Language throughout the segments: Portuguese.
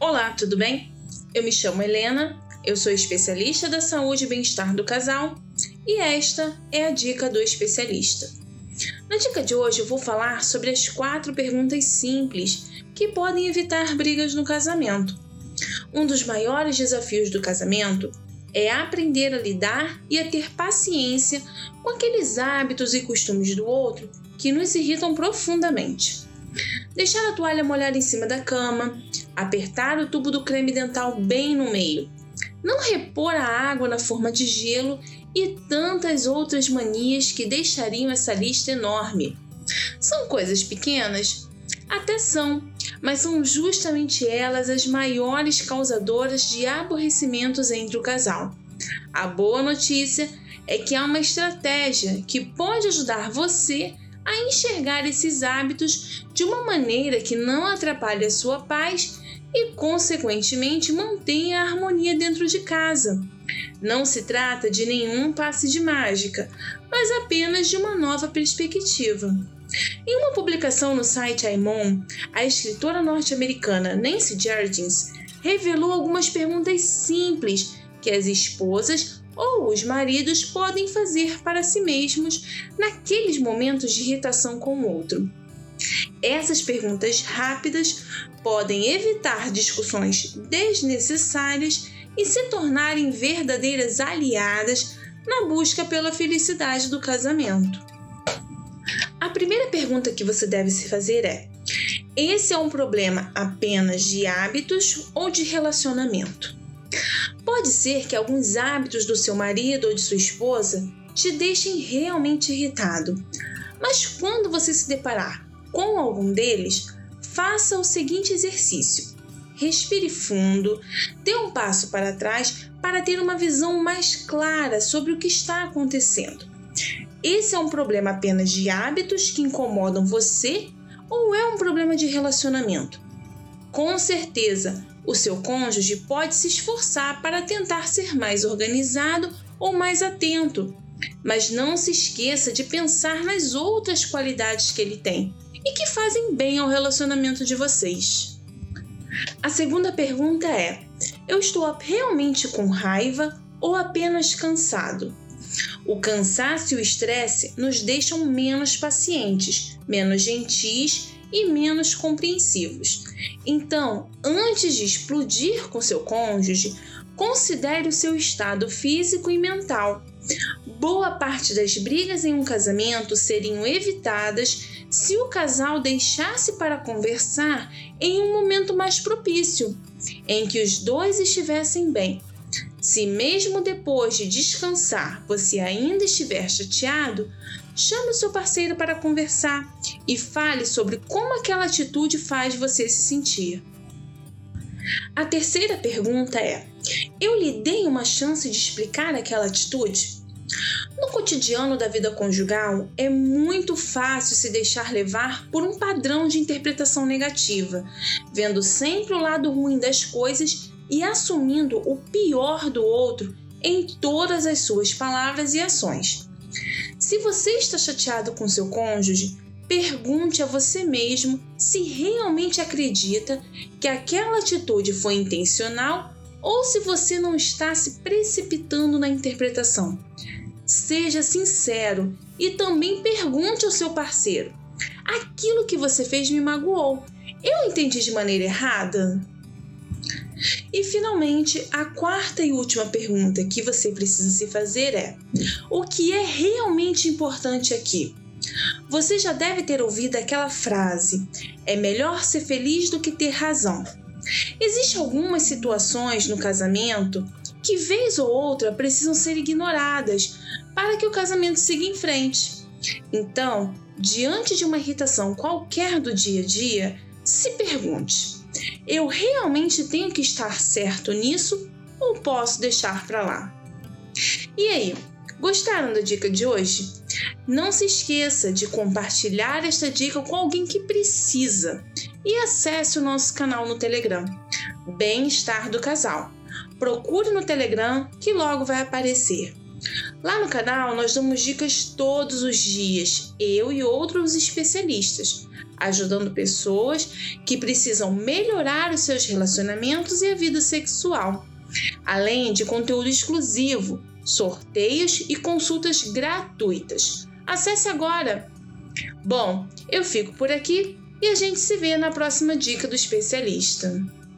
Olá, tudo bem? Eu me chamo Helena, eu sou especialista da saúde e bem-estar do casal e esta é a dica do especialista. Na dica de hoje eu vou falar sobre as quatro perguntas simples que podem evitar brigas no casamento. Um dos maiores desafios do casamento é aprender a lidar e a ter paciência com aqueles hábitos e costumes do outro que nos irritam profundamente. Deixar a toalha molhada em cima da cama, apertar o tubo do creme dental bem no meio, não repor a água na forma de gelo e tantas outras manias que deixariam essa lista enorme. São coisas pequenas? Até são, mas são justamente elas as maiores causadoras de aborrecimentos entre o casal. A boa notícia é que há uma estratégia que pode ajudar você a enxergar esses hábitos de uma maneira que não atrapalhe a sua paz e, consequentemente, mantenha a harmonia dentro de casa. Não se trata de nenhum passe de mágica, mas apenas de uma nova perspectiva. Em uma publicação no site Aimon, a escritora norte-americana Nancy Jardins revelou algumas perguntas simples que as esposas ou os maridos podem fazer para si mesmos naqueles momentos de irritação com o outro. Essas perguntas rápidas podem evitar discussões desnecessárias e se tornarem verdadeiras aliadas na busca pela felicidade do casamento. A primeira pergunta que você deve se fazer é: esse é um problema apenas de hábitos ou de relacionamento? Pode ser que alguns hábitos do seu marido ou de sua esposa te deixem realmente irritado, mas quando você se deparar com algum deles, faça o seguinte exercício: respire fundo, dê um passo para trás para ter uma visão mais clara sobre o que está acontecendo. Esse é um problema apenas de hábitos que incomodam você ou é um problema de relacionamento? Com certeza, o seu cônjuge pode se esforçar para tentar ser mais organizado ou mais atento, mas não se esqueça de pensar nas outras qualidades que ele tem e que fazem bem ao relacionamento de vocês. A segunda pergunta é: eu estou realmente com raiva ou apenas cansado? O cansaço e o estresse nos deixam menos pacientes, menos gentis e menos compreensivos. Então, antes de explodir com seu cônjuge, considere o seu estado físico e mental. Boa parte das brigas em um casamento seriam evitadas se o casal deixasse para conversar em um momento mais propício, em que os dois estivessem bem. Se mesmo depois de descansar você ainda estiver chateado, chame o seu parceiro para conversar e fale sobre como aquela atitude faz você se sentir. A terceira pergunta é: eu lhe dei uma chance de explicar aquela atitude? No cotidiano da vida conjugal, é muito fácil se deixar levar por um padrão de interpretação negativa, vendo sempre o lado ruim das coisas e assumindo o pior do outro em todas as suas palavras e ações. Se você está chateado com seu cônjuge, pergunte a você mesmo se realmente acredita que aquela atitude foi intencional ou se você não está se precipitando na interpretação. Seja sincero e também pergunte ao seu parceiro: aquilo que você fez me magoou. Eu entendi de maneira errada? E finalmente, a quarta e última pergunta que você precisa se fazer é: o que é realmente importante aqui? Você já deve ter ouvido aquela frase: é melhor ser feliz do que ter razão. Existem algumas situações no casamento que, vez ou outra, precisam ser ignoradas para que o casamento siga em frente. Então, diante de uma irritação qualquer do dia a dia, se pergunte: eu realmente tenho que estar certo nisso ou posso deixar para lá? E aí, gostaram da dica de hoje? Não se esqueça de compartilhar esta dica com alguém que precisa e acesse o nosso canal no Telegram, Bem-Estar do Casal. Procure no Telegram que logo vai aparecer. Lá no canal nós damos dicas todos os dias, eu e outros especialistas, ajudando pessoas que precisam melhorar os seus relacionamentos e a vida sexual, além de conteúdo exclusivo, sorteios e consultas gratuitas. Acesse agora! Bom, eu fico por aqui e a gente se vê na próxima dica do especialista.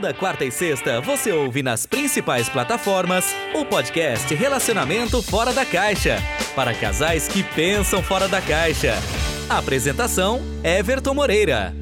Toda quarta e sexta você ouve nas principais plataformas o podcast Relacionamento Fora da Caixa para casais que pensam fora da caixa. Apresentação: Everton Moreira.